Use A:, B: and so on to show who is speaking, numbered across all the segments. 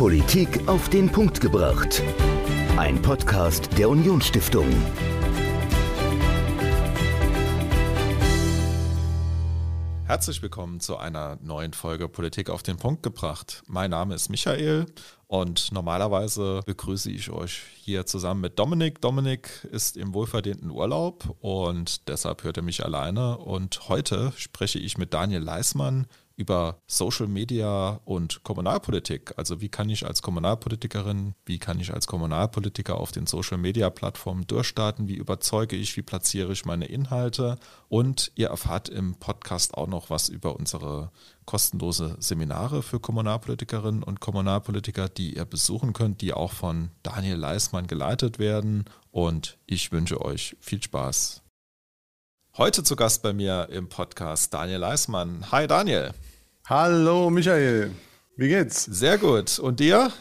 A: Politik auf den Punkt gebracht. Ein Podcast der Unionsstiftung.
B: Herzlich willkommen zu einer neuen Folge Politik auf den Punkt gebracht. Mein Name ist Michael und normalerweise begrüße ich euch hier zusammen mit Dominik. Dominik ist im wohlverdienten Urlaub und deshalb hört er mich alleine. Und heute spreche ich mit Daniel Leismann über Social Media und Kommunalpolitik. Also wie kann ich als Kommunalpolitikerin, wie kann ich als Kommunalpolitiker auf den Social Media Plattformen durchstarten, wie überzeuge ich, wie platziere ich meine Inhalte und ihr erfahrt im Podcast auch noch was über unsere kostenlose Seminare für Kommunalpolitikerinnen und Kommunalpolitiker, die ihr besuchen könnt, die auch von Daniel Leismann geleitet werden und ich wünsche euch viel Spaß. Heute zu Gast bei mir im Podcast Daniel Leismann. Hi Daniel.
C: Hallo Michael, wie geht's?
B: Sehr gut. Und dir?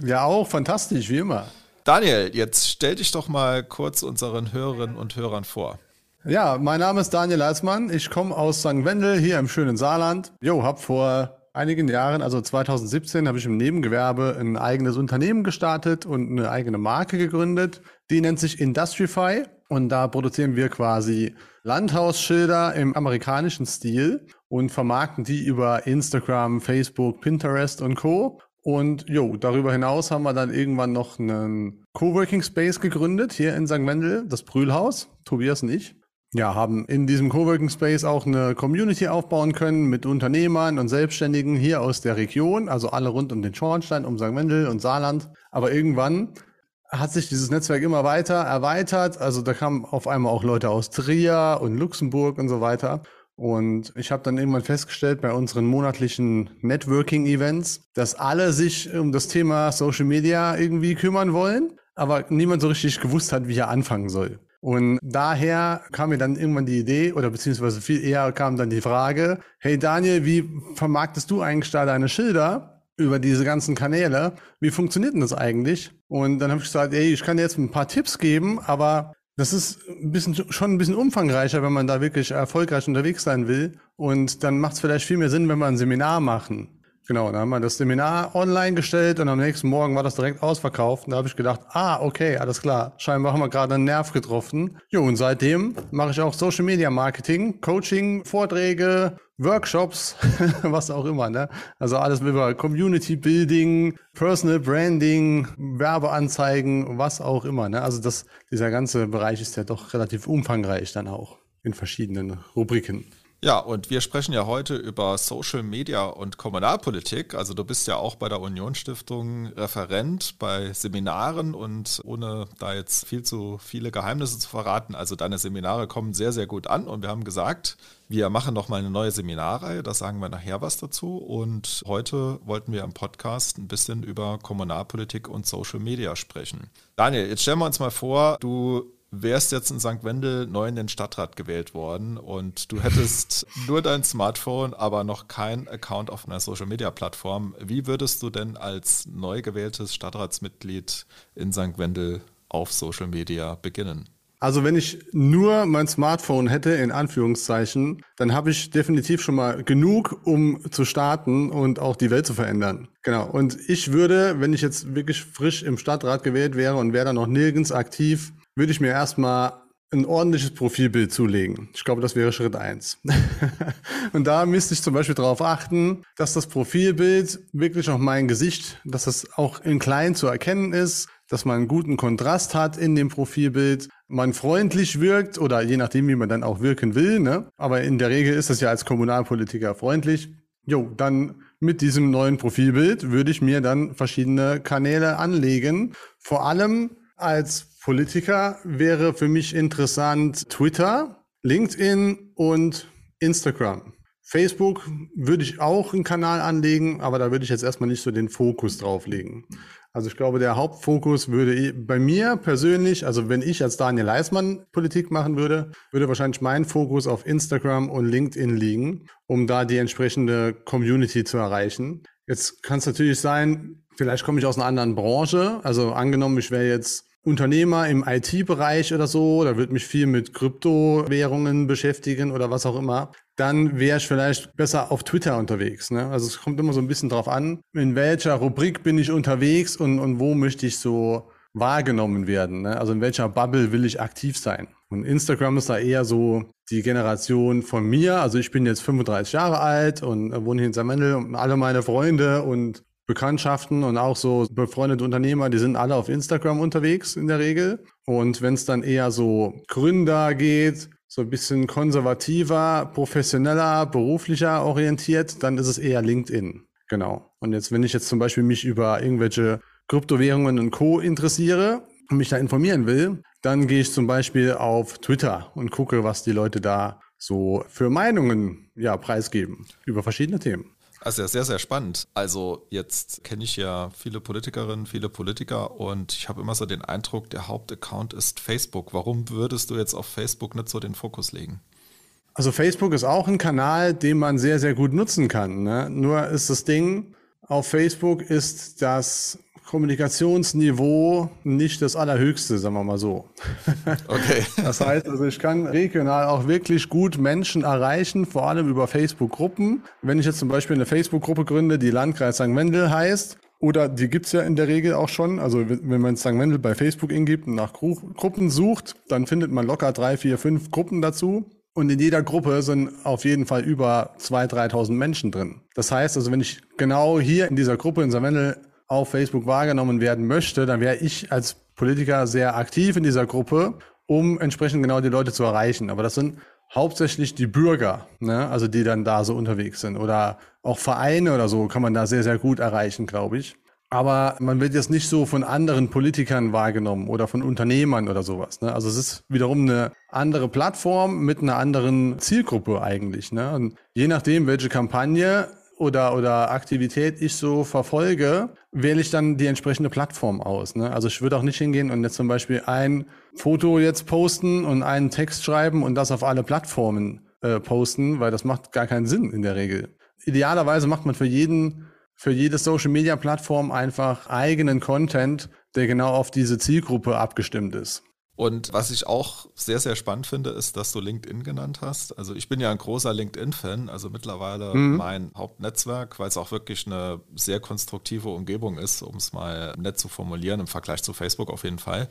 C: Ja, auch fantastisch, wie immer.
B: Daniel, jetzt stell dich doch mal kurz unseren Hörerinnen und Hörern vor.
C: Ja, mein Name ist Daniel Leismann. Ich komme aus St. Wendel hier im schönen Saarland. Jo, hab vor einigen Jahren, also 2017, habe ich im Nebengewerbe ein eigenes Unternehmen gestartet und eine eigene Marke gegründet. Die nennt sich Industrify und da produzieren wir quasi Landhausschilder im amerikanischen Stil und vermarkten die über Instagram, Facebook, Pinterest und Co. Und jo, darüber hinaus haben wir dann irgendwann noch einen Coworking Space gegründet hier in St. Wendel, das Brühlhaus, Tobias und ich. Ja, haben in diesem Coworking Space auch eine Community aufbauen können mit Unternehmern und Selbstständigen hier aus der Region, also alle rund um den Schornstein, um St. Wendel und Saarland. Aber irgendwann hat sich dieses Netzwerk immer weiter erweitert. Also da kamen auf einmal auch Leute aus Trier und Luxemburg und so weiter. Und ich habe dann irgendwann festgestellt bei unseren monatlichen Networking-Events, dass alle sich um das Thema Social Media irgendwie kümmern wollen, aber niemand so richtig gewusst hat, wie er anfangen soll. Und daher kam mir dann irgendwann die Idee, oder beziehungsweise viel eher kam dann die Frage, hey Daniel, wie vermarktest du eigentlich da deine Schilder über diese ganzen Kanäle? Wie funktioniert denn das eigentlich? Und dann habe ich gesagt, ey, ich kann dir jetzt ein paar Tipps geben, aber das ist ein bisschen, schon ein bisschen umfangreicher, wenn man da wirklich erfolgreich unterwegs sein will. Und dann macht es vielleicht viel mehr Sinn, wenn wir ein Seminar machen. Genau, da haben wir das Seminar online gestellt und am nächsten Morgen war das direkt ausverkauft. Und da habe ich gedacht, ah, okay, alles klar. Scheinbar haben wir gerade einen Nerv getroffen. Jo, und seitdem mache ich auch Social Media Marketing, Coaching, Vorträge, Workshops, was auch immer, ne? Also alles über Community Building, Personal Branding, Werbeanzeigen, was auch immer, ne? Also das, dieser ganze Bereich ist ja doch relativ umfangreich dann auch in verschiedenen Rubriken.
B: Ja, und wir sprechen ja heute über Social Media und Kommunalpolitik. Also du bist ja auch bei der Union Stiftung Referent bei Seminaren und ohne da jetzt viel zu viele Geheimnisse zu verraten, also deine Seminare kommen sehr, sehr gut an und wir haben gesagt, wir machen noch mal eine neue Seminarreihe, da sagen wir nachher was dazu und heute wollten wir im Podcast ein bisschen über Kommunalpolitik und Social Media sprechen. Daniel, jetzt stellen wir uns mal vor, du wärst jetzt in St. Wendel neu in den Stadtrat gewählt worden und du hättest nur dein Smartphone, aber noch kein Account auf einer Social-Media-Plattform. Wie würdest du denn als neu gewähltes Stadtratsmitglied in St. Wendel auf Social Media beginnen?
C: Also wenn ich nur mein Smartphone hätte, in Anführungszeichen, dann habe ich definitiv schon mal genug, um zu starten und auch die Welt zu verändern. Genau. Und ich würde, wenn ich jetzt wirklich frisch im Stadtrat gewählt wäre und wäre da noch nirgends aktiv, würde ich mir erstmal ein ordentliches Profilbild zulegen. Ich glaube, das wäre Schritt eins. und da müsste ich zum Beispiel darauf achten, dass das Profilbild wirklich auch mein Gesicht, dass das auch in klein zu erkennen ist, dass man einen guten Kontrast hat in dem Profilbild, man freundlich wirkt oder je nachdem, wie man dann auch wirken will. Ne? Aber in der Regel ist das ja als Kommunalpolitiker freundlich. Jo, dann mit diesem neuen Profilbild würde ich mir dann verschiedene Kanäle anlegen. Vor allem als Politiker wäre für mich interessant Twitter, LinkedIn und Instagram. Facebook würde ich auch einen Kanal anlegen, aber da würde ich jetzt erstmal nicht so den Fokus drauf legen. Also ich glaube, der Hauptfokus würde bei mir persönlich, also wenn ich als Daniel Leismann Politik machen würde, würde wahrscheinlich mein Fokus auf Instagram und LinkedIn liegen, um da die entsprechende Community zu erreichen. Jetzt kann es natürlich sein, vielleicht komme ich aus einer anderen Branche. Also angenommen, ich wäre jetzt Unternehmer im IT-Bereich oder so, da wird mich viel mit Kryptowährungen beschäftigen oder was auch immer, dann wäre ich vielleicht besser auf Twitter unterwegs. Ne? Also es kommt immer so ein bisschen drauf an, in welcher Rubrik bin ich unterwegs und, und wo möchte ich so wahrgenommen werden. Ne? Also in welcher Bubble will ich aktiv sein. Und Instagram ist da eher so die Generation von mir. Also ich bin jetzt 35 Jahre alt und wohne hier in Samendel und alle meine Freunde und Bekanntschaften und auch so befreundete Unternehmer, die sind alle auf Instagram unterwegs in der Regel. Und wenn es dann eher so Gründer geht, so ein bisschen konservativer, professioneller, beruflicher orientiert, dann ist es eher LinkedIn. Genau. Und jetzt, wenn ich jetzt zum Beispiel mich über irgendwelche Kryptowährungen und Co. interessiere und mich da informieren will, dann gehe ich zum Beispiel auf Twitter und gucke, was die Leute da so für Meinungen ja, preisgeben über verschiedene Themen.
B: Also ja, sehr, sehr spannend. Also jetzt kenne ich ja viele Politikerinnen, viele Politiker und ich habe immer so den Eindruck, der Hauptaccount ist Facebook. Warum würdest du jetzt auf Facebook nicht so den Fokus legen?
C: Also Facebook ist auch ein Kanal, den man sehr, sehr gut nutzen kann. Ne? Nur ist das Ding, auf Facebook ist das Kommunikationsniveau nicht das allerhöchste, sagen wir mal so. Okay. Das heißt, also ich kann regional auch wirklich gut Menschen erreichen, vor allem über Facebook-Gruppen. Wenn ich jetzt zum Beispiel eine Facebook-Gruppe gründe, die Landkreis St. Wendel heißt, oder die gibt's ja in der Regel auch schon. Also wenn man St. Wendel bei Facebook ingibt und nach Gru Gruppen sucht, dann findet man locker drei, vier, fünf Gruppen dazu. Und in jeder Gruppe sind auf jeden Fall über 2.000, 3.000 Menschen drin. Das heißt also, wenn ich genau hier in dieser Gruppe in St. Wendel auf Facebook wahrgenommen werden möchte, dann wäre ich als Politiker sehr aktiv in dieser Gruppe, um entsprechend genau die Leute zu erreichen. Aber das sind hauptsächlich die Bürger, ne? also die dann da so unterwegs sind. Oder auch Vereine oder so kann man da sehr, sehr gut erreichen, glaube ich. Aber man wird jetzt nicht so von anderen Politikern wahrgenommen oder von Unternehmern oder sowas. Ne? Also es ist wiederum eine andere Plattform mit einer anderen Zielgruppe eigentlich. Ne? Und je nachdem, welche Kampagne oder, oder Aktivität ich so verfolge, wähle ich dann die entsprechende Plattform aus. Ne? Also ich würde auch nicht hingehen und jetzt zum Beispiel ein Foto jetzt posten und einen Text schreiben und das auf alle Plattformen äh, posten, weil das macht gar keinen Sinn in der Regel. Idealerweise macht man für jeden, für jede Social Media Plattform einfach eigenen Content, der genau auf diese Zielgruppe abgestimmt ist.
B: Und was ich auch sehr, sehr spannend finde, ist, dass du LinkedIn genannt hast. Also ich bin ja ein großer LinkedIn-Fan, also mittlerweile mhm. mein Hauptnetzwerk, weil es auch wirklich eine sehr konstruktive Umgebung ist, um es mal nett zu formulieren, im Vergleich zu Facebook auf jeden Fall.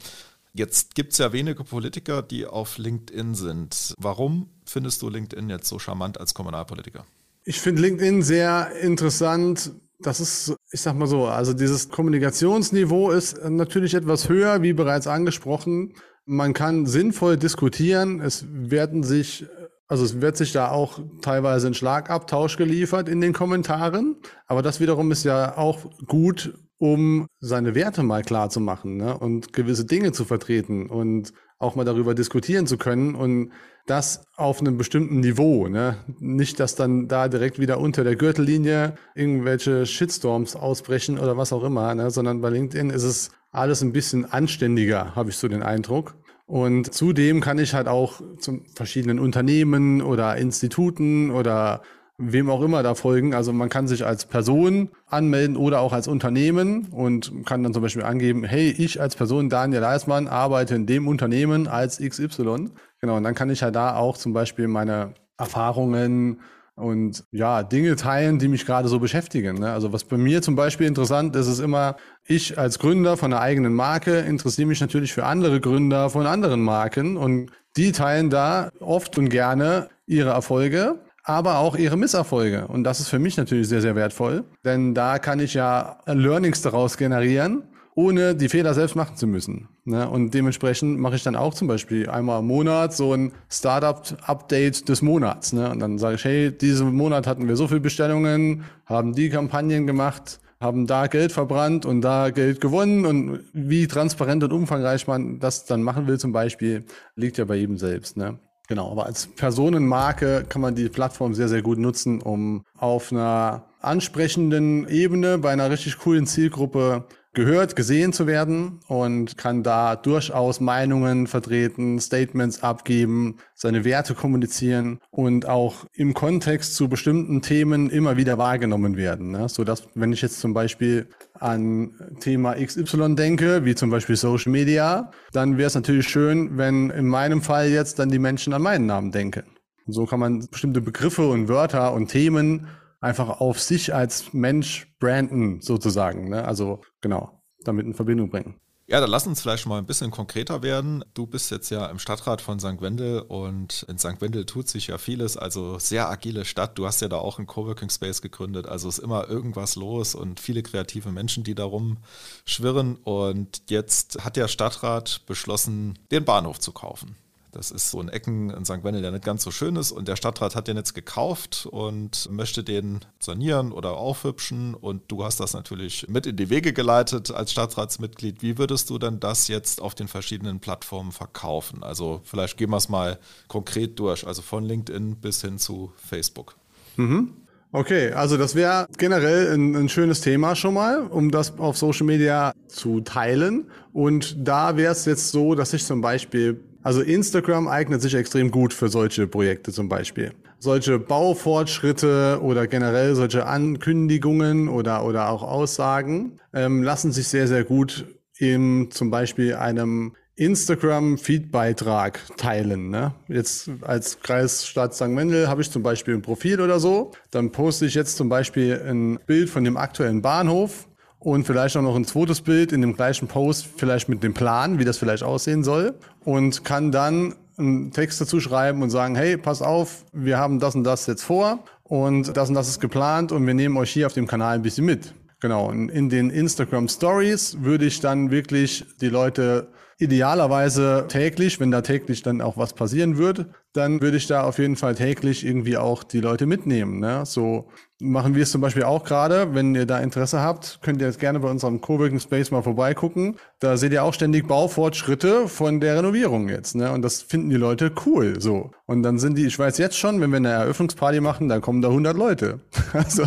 B: Jetzt gibt es ja wenige Politiker, die auf LinkedIn sind. Warum findest du LinkedIn jetzt so charmant als Kommunalpolitiker?
C: Ich finde LinkedIn sehr interessant, das ist, ich sag mal so, also dieses Kommunikationsniveau ist natürlich etwas höher, wie bereits angesprochen. Man kann sinnvoll diskutieren. Es werden sich, also es wird sich da auch teilweise ein Schlagabtausch geliefert in den Kommentaren. Aber das wiederum ist ja auch gut, um seine Werte mal klar zu machen ne? und gewisse Dinge zu vertreten und auch mal darüber diskutieren zu können und das auf einem bestimmten Niveau. Ne? Nicht, dass dann da direkt wieder unter der Gürtellinie irgendwelche Shitstorms ausbrechen oder was auch immer, ne? sondern bei LinkedIn ist es alles ein bisschen anständiger, habe ich so den Eindruck. Und zudem kann ich halt auch zu verschiedenen Unternehmen oder Instituten oder wem auch immer da folgen. Also man kann sich als Person anmelden oder auch als Unternehmen und kann dann zum Beispiel angeben, hey, ich als Person Daniel Leismann arbeite in dem Unternehmen als XY. Genau, und dann kann ich ja da auch zum Beispiel meine Erfahrungen und ja, Dinge teilen, die mich gerade so beschäftigen. Ne? Also was bei mir zum Beispiel interessant ist, ist immer, ich als Gründer von einer eigenen Marke interessiere mich natürlich für andere Gründer von anderen Marken und die teilen da oft und gerne ihre Erfolge, aber auch ihre Misserfolge. Und das ist für mich natürlich sehr, sehr wertvoll, denn da kann ich ja Learnings daraus generieren ohne die Fehler selbst machen zu müssen. Ne? Und dementsprechend mache ich dann auch zum Beispiel einmal im Monat so ein Startup-Update des Monats. Ne? Und dann sage ich, hey, diesen Monat hatten wir so viele Bestellungen, haben die Kampagnen gemacht, haben da Geld verbrannt und da Geld gewonnen. Und wie transparent und umfangreich man das dann machen will zum Beispiel, liegt ja bei jedem selbst. Ne? Genau, aber als Personenmarke kann man die Plattform sehr, sehr gut nutzen, um auf einer ansprechenden Ebene bei einer richtig coolen Zielgruppe gehört, gesehen zu werden und kann da durchaus Meinungen vertreten, Statements abgeben, seine Werte kommunizieren und auch im Kontext zu bestimmten Themen immer wieder wahrgenommen werden. Ne? So dass, wenn ich jetzt zum Beispiel an Thema XY denke, wie zum Beispiel Social Media, dann wäre es natürlich schön, wenn in meinem Fall jetzt dann die Menschen an meinen Namen denken. Und so kann man bestimmte Begriffe und Wörter und Themen einfach auf sich als Mensch branden, sozusagen. Ne? Also genau, damit in Verbindung bringen.
B: Ja, dann lass uns vielleicht mal ein bisschen konkreter werden. Du bist jetzt ja im Stadtrat von St. Wendel und in St. Wendel tut sich ja vieles, also sehr agile Stadt. Du hast ja da auch einen Coworking Space gegründet, also ist immer irgendwas los und viele kreative Menschen, die da rumschwirren. Und jetzt hat der Stadtrat beschlossen, den Bahnhof zu kaufen. Das ist so ein Ecken in St. Wendel, der nicht ganz so schön ist. Und der Stadtrat hat den jetzt gekauft und möchte den sanieren oder aufhübschen. Und du hast das natürlich mit in die Wege geleitet als Stadtratsmitglied. Wie würdest du denn das jetzt auf den verschiedenen Plattformen verkaufen? Also vielleicht gehen wir es mal konkret durch, also von LinkedIn bis hin zu Facebook.
C: Mhm. Okay, also das wäre generell ein, ein, schönes Thema schon mal, um das auf Social Media zu teilen. Und da wäre es jetzt so, dass ich zum Beispiel also Instagram eignet sich extrem gut für solche Projekte zum Beispiel. Solche Baufortschritte oder generell solche Ankündigungen oder, oder auch Aussagen ähm, lassen sich sehr, sehr gut in zum Beispiel einem Instagram-Feed-Beitrag teilen. Ne? Jetzt als Kreisstadt St. Mendel habe ich zum Beispiel ein Profil oder so. Dann poste ich jetzt zum Beispiel ein Bild von dem aktuellen Bahnhof und vielleicht auch noch ein zweites Bild in dem gleichen Post, vielleicht mit dem Plan, wie das vielleicht aussehen soll und kann dann einen Text dazu schreiben und sagen, hey, pass auf, wir haben das und das jetzt vor und das und das ist geplant und wir nehmen euch hier auf dem Kanal ein bisschen mit. Genau, und in den Instagram Stories würde ich dann wirklich die Leute idealerweise täglich, wenn da täglich dann auch was passieren würde, dann würde ich da auf jeden Fall täglich irgendwie auch die Leute mitnehmen. Ne? So machen wir es zum Beispiel auch gerade. Wenn ihr da Interesse habt, könnt ihr jetzt gerne bei unserem Coworking Space mal vorbeigucken. Da seht ihr auch ständig Baufortschritte von der Renovierung jetzt. Ne? Und das finden die Leute cool. So. Und dann sind die, ich weiß jetzt schon, wenn wir eine Eröffnungsparty machen, dann kommen da 100 Leute. also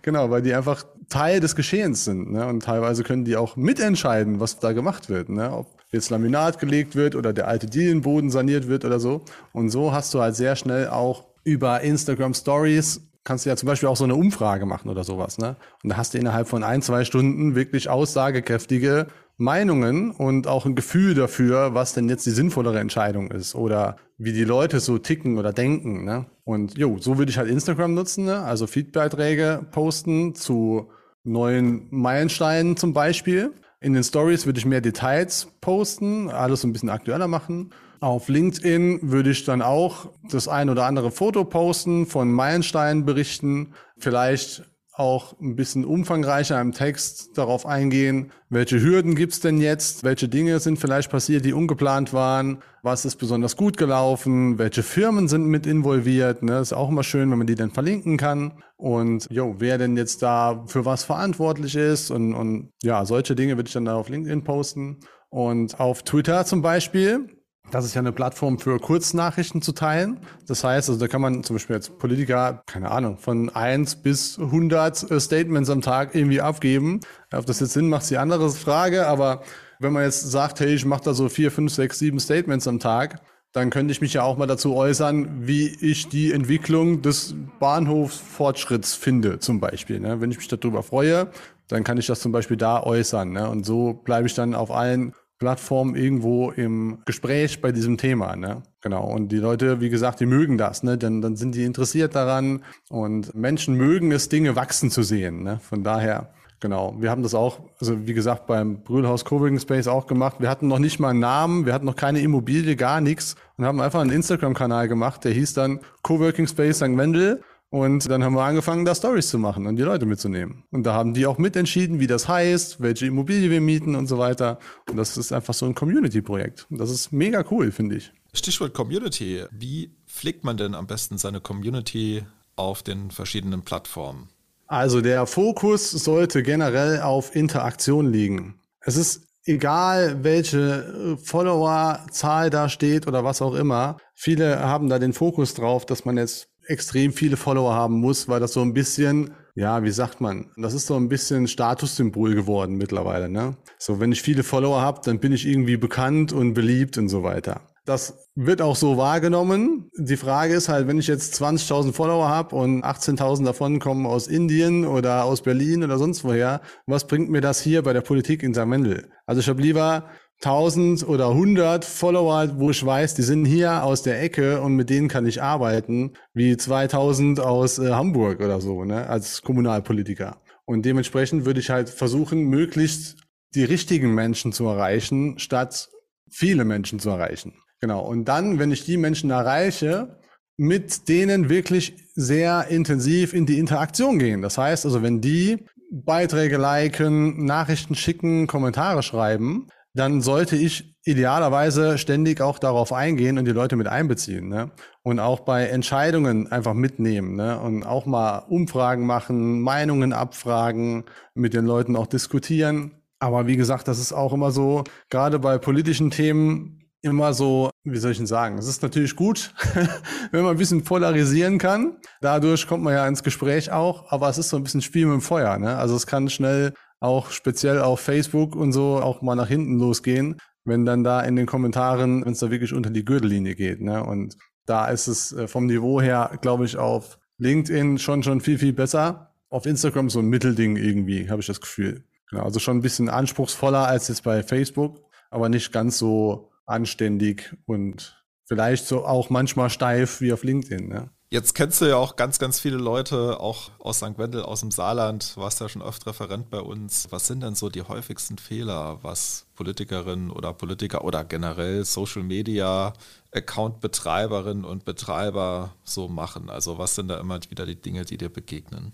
C: genau, weil die einfach Teil des Geschehens sind. Ne? Und teilweise können die auch mitentscheiden, was da gemacht wird. Ne? Ob jetzt Laminat gelegt wird oder der alte Dielenboden saniert wird oder so. Und so hast du halt sehr schnell auch über Instagram Stories kannst du ja zum Beispiel auch so eine Umfrage machen oder sowas, ne? Und da hast du innerhalb von ein, zwei Stunden wirklich aussagekräftige Meinungen und auch ein Gefühl dafür, was denn jetzt die sinnvollere Entscheidung ist oder wie die Leute so ticken oder denken, ne? Und jo, so würde ich halt Instagram nutzen, ne? Also Feedbeiträge posten zu neuen Meilensteinen zum Beispiel in den Stories würde ich mehr Details posten, alles so ein bisschen aktueller machen. Auf LinkedIn würde ich dann auch das ein oder andere Foto posten, von Meilensteinen berichten, vielleicht auch ein bisschen umfangreicher im Text darauf eingehen, welche Hürden gibt's denn jetzt, welche Dinge sind vielleicht passiert, die ungeplant waren, was ist besonders gut gelaufen, welche Firmen sind mit involviert. Ne? Ist auch immer schön, wenn man die dann verlinken kann. Und jo, wer denn jetzt da für was verantwortlich ist und, und ja, solche Dinge würde ich dann da auf LinkedIn posten. Und auf Twitter zum Beispiel das ist ja eine Plattform für Kurznachrichten zu teilen. Das heißt, also da kann man zum Beispiel als Politiker, keine Ahnung, von eins bis 100 äh, Statements am Tag irgendwie abgeben. Ob das jetzt Sinn macht, ist die andere Frage. Aber wenn man jetzt sagt, hey, ich mache da so vier, fünf, sechs, sieben Statements am Tag, dann könnte ich mich ja auch mal dazu äußern, wie ich die Entwicklung des Bahnhofsfortschritts finde, zum Beispiel. Ne? Wenn ich mich darüber freue, dann kann ich das zum Beispiel da äußern. Ne? Und so bleibe ich dann auf allen Plattform irgendwo im Gespräch bei diesem Thema. Ne? Genau. Und die Leute, wie gesagt, die mögen das, ne? Denn dann sind die interessiert daran und Menschen mögen es, Dinge wachsen zu sehen. Ne? Von daher, genau. Wir haben das auch, also wie gesagt, beim Brühlhaus Coworking Space auch gemacht. Wir hatten noch nicht mal einen Namen, wir hatten noch keine Immobilie, gar nichts und haben einfach einen Instagram-Kanal gemacht, der hieß dann Coworking Space St. Wendel. Und dann haben wir angefangen, da Stories zu machen und die Leute mitzunehmen. Und da haben die auch mitentschieden, wie das heißt, welche Immobilie wir mieten und so weiter. Und das ist einfach so ein Community-Projekt. Und das ist mega cool, finde ich.
B: Stichwort Community. Wie pflegt man denn am besten seine Community auf den verschiedenen Plattformen?
C: Also der Fokus sollte generell auf Interaktion liegen. Es ist egal, welche Followerzahl da steht oder was auch immer. Viele haben da den Fokus drauf, dass man jetzt extrem viele Follower haben muss, weil das so ein bisschen, ja, wie sagt man, das ist so ein bisschen Statussymbol geworden mittlerweile. Ne? So, wenn ich viele Follower habe, dann bin ich irgendwie bekannt und beliebt und so weiter. Das wird auch so wahrgenommen. Die Frage ist halt, wenn ich jetzt 20.000 Follower habe und 18.000 davon kommen aus Indien oder aus Berlin oder sonst woher, was bringt mir das hier bei der Politik in St. Wendel? Also ich habe lieber 1000 oder 100 Follower, wo ich weiß, die sind hier aus der Ecke und mit denen kann ich arbeiten, wie 2000 aus äh, Hamburg oder so, ne, als Kommunalpolitiker. Und dementsprechend würde ich halt versuchen, möglichst die richtigen Menschen zu erreichen, statt viele Menschen zu erreichen. Genau. Und dann, wenn ich die Menschen erreiche, mit denen wirklich sehr intensiv in die Interaktion gehen. Das heißt also, wenn die Beiträge liken, Nachrichten schicken, Kommentare schreiben, dann sollte ich idealerweise ständig auch darauf eingehen und die Leute mit einbeziehen. Ne? Und auch bei Entscheidungen einfach mitnehmen ne? und auch mal Umfragen machen, Meinungen abfragen, mit den Leuten auch diskutieren. Aber wie gesagt, das ist auch immer so, gerade bei politischen Themen immer so, wie soll ich denn sagen, es ist natürlich gut, wenn man ein bisschen polarisieren kann. Dadurch kommt man ja ins Gespräch auch, aber es ist so ein bisschen Spiel mit dem Feuer. Ne? Also es kann schnell auch speziell auf Facebook und so auch mal nach hinten losgehen, wenn dann da in den Kommentaren, wenn es da wirklich unter die Gürtellinie geht. Ne? Und da ist es äh, vom Niveau her, glaube ich, auf LinkedIn schon schon viel, viel besser. Auf Instagram so ein Mittelding irgendwie, habe ich das Gefühl. Genau, also schon ein bisschen anspruchsvoller als jetzt bei Facebook, aber nicht ganz so anständig und vielleicht so auch manchmal steif wie auf LinkedIn. Ne?
B: Jetzt kennst du ja auch ganz, ganz viele Leute, auch aus St. Wendel, aus dem Saarland, warst ja schon oft Referent bei uns. Was sind denn so die häufigsten Fehler, was Politikerinnen oder Politiker oder generell Social Media Account-Betreiberinnen und Betreiber so machen? Also was sind da immer wieder die Dinge, die dir begegnen?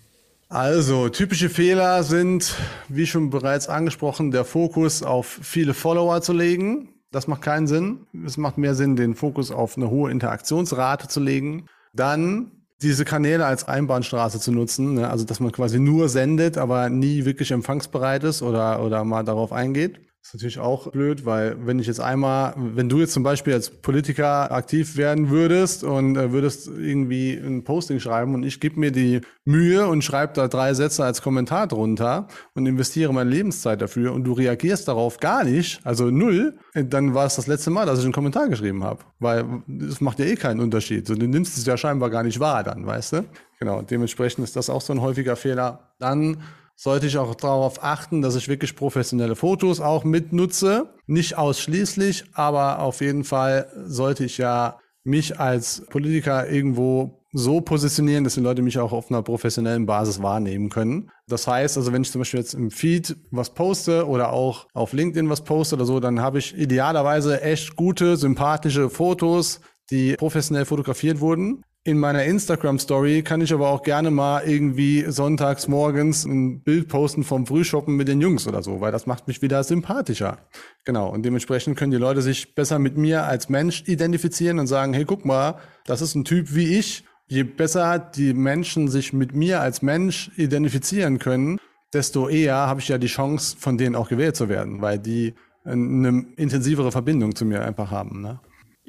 C: Also, typische Fehler sind, wie schon bereits angesprochen, der Fokus auf viele Follower zu legen. Das macht keinen Sinn. Es macht mehr Sinn, den Fokus auf eine hohe Interaktionsrate zu legen. Dann diese Kanäle als Einbahnstraße zu nutzen, ne? also dass man quasi nur sendet, aber nie wirklich empfangsbereit ist oder, oder mal darauf eingeht. Das ist natürlich auch blöd, weil wenn ich jetzt einmal, wenn du jetzt zum Beispiel als Politiker aktiv werden würdest und äh, würdest irgendwie ein Posting schreiben und ich gebe mir die Mühe und schreibe da drei Sätze als Kommentar drunter und investiere meine Lebenszeit dafür und du reagierst darauf gar nicht, also null, dann war es das letzte Mal, dass ich einen Kommentar geschrieben habe, weil es macht ja eh keinen Unterschied. So, du nimmst es ja scheinbar gar nicht wahr dann, weißt du? Genau, dementsprechend ist das auch so ein häufiger Fehler. Dann sollte ich auch darauf achten, dass ich wirklich professionelle Fotos auch mitnutze. Nicht ausschließlich, aber auf jeden Fall sollte ich ja mich als Politiker irgendwo so positionieren, dass die Leute mich auch auf einer professionellen Basis wahrnehmen können. Das heißt, also wenn ich zum Beispiel jetzt im Feed was poste oder auch auf LinkedIn was poste oder so, dann habe ich idealerweise echt gute, sympathische Fotos, die professionell fotografiert wurden. In meiner Instagram-Story kann ich aber auch gerne mal irgendwie sonntags morgens ein Bild posten vom Frühshoppen mit den Jungs oder so, weil das macht mich wieder sympathischer. Genau. Und dementsprechend können die Leute sich besser mit mir als Mensch identifizieren und sagen, hey, guck mal, das ist ein Typ wie ich. Je besser die Menschen sich mit mir als Mensch identifizieren können, desto eher habe ich ja die Chance, von denen auch gewählt zu werden, weil die eine intensivere Verbindung zu mir einfach haben. Ne?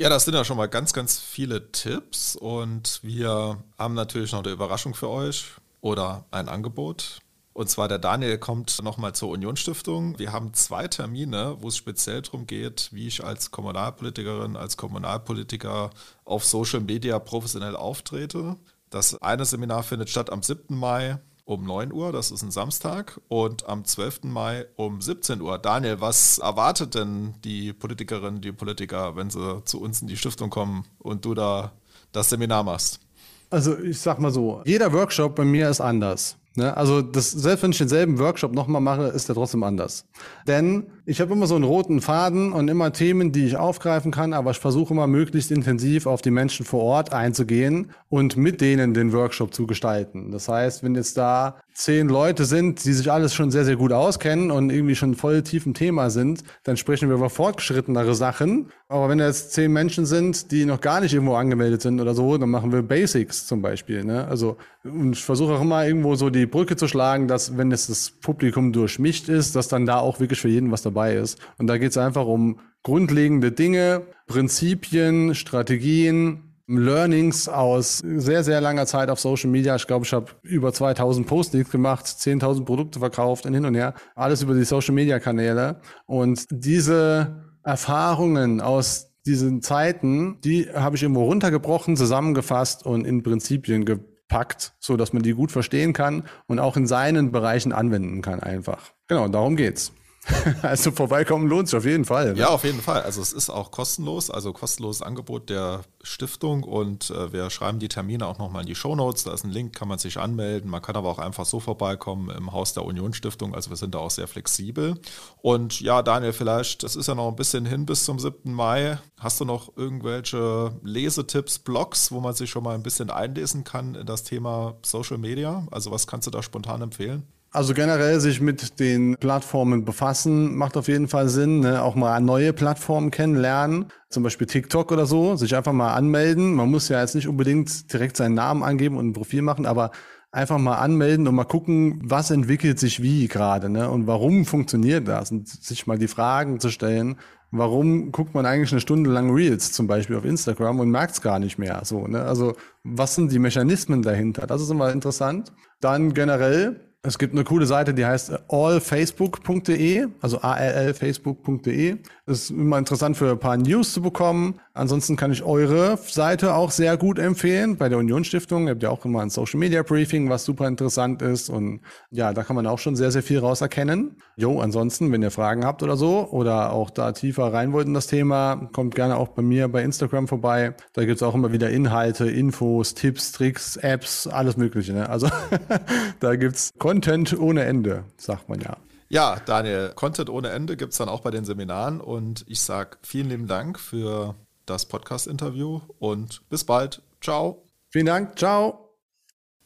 B: Ja, das sind ja schon mal ganz, ganz viele Tipps und wir haben natürlich noch eine Überraschung für euch oder ein Angebot. Und zwar der Daniel kommt nochmal zur Unionsstiftung. Wir haben zwei Termine, wo es speziell darum geht, wie ich als Kommunalpolitikerin, als Kommunalpolitiker auf Social Media professionell auftrete. Das eine Seminar findet statt am 7. Mai um 9 Uhr, das ist ein Samstag, und am 12. Mai um 17 Uhr. Daniel, was erwartet denn die Politikerinnen, die Politiker, wenn sie zu uns in die Stiftung kommen und du da das Seminar machst?
C: Also ich sag mal so, jeder Workshop bei mir ist anders. Ne? Also das, selbst wenn ich denselben Workshop nochmal mache, ist der trotzdem anders. Denn ich habe immer so einen roten Faden und immer Themen, die ich aufgreifen kann, aber ich versuche immer möglichst intensiv auf die Menschen vor Ort einzugehen und mit denen den Workshop zu gestalten. Das heißt, wenn jetzt da zehn Leute sind, die sich alles schon sehr, sehr gut auskennen und irgendwie schon voll tief im Thema sind, dann sprechen wir über fortgeschrittenere Sachen. Aber wenn jetzt zehn Menschen sind, die noch gar nicht irgendwo angemeldet sind oder so, dann machen wir Basics zum Beispiel. Ne? Also und ich versuche auch immer irgendwo so die Brücke zu schlagen, dass wenn es das Publikum durchmischt ist, dass dann da auch wirklich für jeden was dabei dabei ist. Und da geht es einfach um grundlegende Dinge, Prinzipien, Strategien, Learnings aus sehr, sehr langer Zeit auf Social Media. Ich glaube, ich habe über 2000 Postings gemacht, 10.000 Produkte verkauft und hin und her. Alles über die Social Media Kanäle. Und diese Erfahrungen aus diesen Zeiten, die habe ich irgendwo runtergebrochen, zusammengefasst und in Prinzipien gepackt, so dass man die gut verstehen kann und auch in seinen Bereichen anwenden kann einfach. Genau, darum geht's. also vorbeikommen lohnt sich auf jeden Fall.
B: Ne? Ja, auf jeden Fall. Also es ist auch kostenlos, also kostenloses Angebot der Stiftung und äh, wir schreiben die Termine auch nochmal in die Shownotes. Da ist ein Link, kann man sich anmelden. Man kann aber auch einfach so vorbeikommen im Haus der Union Stiftung. Also wir sind da auch sehr flexibel. Und ja, Daniel, vielleicht, das ist ja noch ein bisschen hin bis zum 7. Mai. Hast du noch irgendwelche Lesetipps, Blogs, wo man sich schon mal ein bisschen einlesen kann in das Thema Social Media? Also was kannst du da spontan empfehlen?
C: Also generell sich mit den Plattformen befassen, macht auf jeden Fall Sinn. Ne? Auch mal neue Plattformen kennenlernen, zum Beispiel TikTok oder so, sich einfach mal anmelden. Man muss ja jetzt nicht unbedingt direkt seinen Namen angeben und ein Profil machen, aber einfach mal anmelden und mal gucken, was entwickelt sich wie gerade ne? und warum funktioniert das und sich mal die Fragen zu stellen, warum guckt man eigentlich eine Stunde lang Reels zum Beispiel auf Instagram und merkt es gar nicht mehr so. Ne? Also was sind die Mechanismen dahinter? Das ist immer interessant. Dann generell es gibt eine coole Seite, die heißt allfacebook.de, also allfacebook.de. Das ist immer interessant für ein paar News zu bekommen. Ansonsten kann ich eure Seite auch sehr gut empfehlen bei der Union Stiftung. Ihr habt ja auch immer ein Social Media Briefing, was super interessant ist. Und ja, da kann man auch schon sehr, sehr viel raus erkennen. Jo, ansonsten, wenn ihr Fragen habt oder so oder auch da tiefer rein wollt in das Thema, kommt gerne auch bei mir bei Instagram vorbei. Da gibt's auch immer wieder Inhalte, Infos, Tipps, Tricks, Apps, alles Mögliche. Ne? Also da gibt's Content ohne Ende, sagt man ja.
B: Ja, Daniel, Content ohne Ende gibt es dann auch bei den Seminaren und ich sage vielen lieben Dank für das Podcast-Interview und bis bald. Ciao.
C: Vielen Dank. Ciao.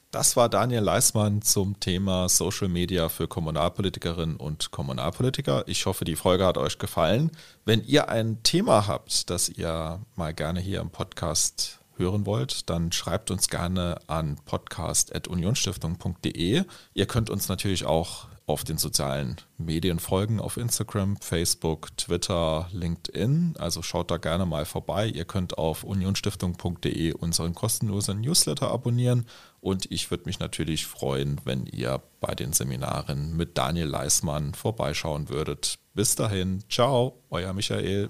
B: Das war Daniel Leismann zum Thema Social Media für Kommunalpolitikerinnen und Kommunalpolitiker. Ich hoffe, die Folge hat euch gefallen. Wenn ihr ein Thema habt, das ihr mal gerne hier im Podcast hören wollt, dann schreibt uns gerne an podcast.unionstiftung.de. Ihr könnt uns natürlich auch auf den sozialen Medien folgen, auf Instagram, Facebook, Twitter, LinkedIn. Also schaut da gerne mal vorbei. Ihr könnt auf unionstiftung.de unseren kostenlosen Newsletter abonnieren. Und ich würde mich natürlich freuen, wenn ihr bei den Seminaren mit Daniel Leismann vorbeischauen würdet. Bis dahin, ciao, euer Michael.